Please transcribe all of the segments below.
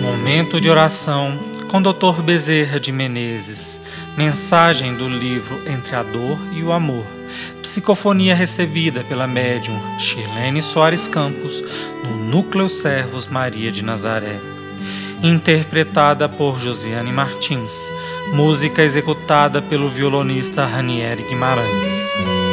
Momento de oração com Dr. Bezerra de Menezes. Mensagem do livro Entre a Dor e o Amor. Psicofonia recebida pela médium Shirlene Soares Campos no Núcleo Servos Maria de Nazaré. Interpretada por Josiane Martins. Música executada pelo violonista Ranieri Guimarães.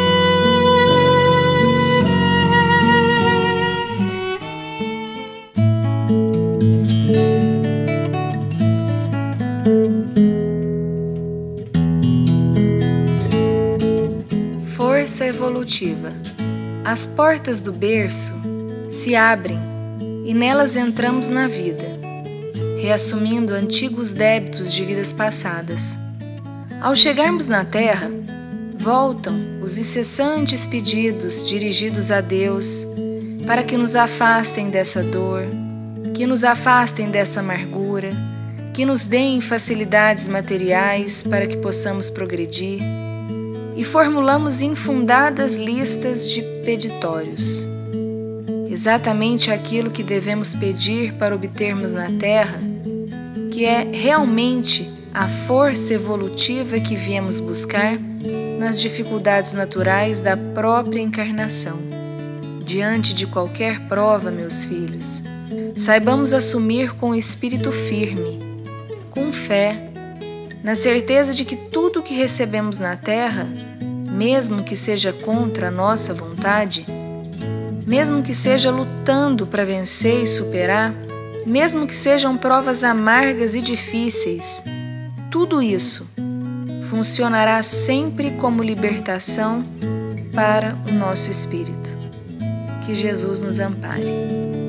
Força evolutiva. As portas do berço se abrem e nelas entramos na vida, reassumindo antigos débitos de vidas passadas. Ao chegarmos na Terra, voltam os incessantes pedidos dirigidos a Deus para que nos afastem dessa dor, que nos afastem dessa amargura, que nos deem facilidades materiais para que possamos progredir e formulamos infundadas listas de peditórios. Exatamente aquilo que devemos pedir para obtermos na Terra, que é realmente a força evolutiva que viemos buscar nas dificuldades naturais da própria encarnação. Diante de qualquer prova, meus filhos, saibamos assumir com espírito firme, com fé, na certeza de que tudo o que recebemos na terra, mesmo que seja contra a nossa vontade, mesmo que seja lutando para vencer e superar, mesmo que sejam provas amargas e difíceis, tudo isso funcionará sempre como libertação para o nosso espírito. Que Jesus nos ampare.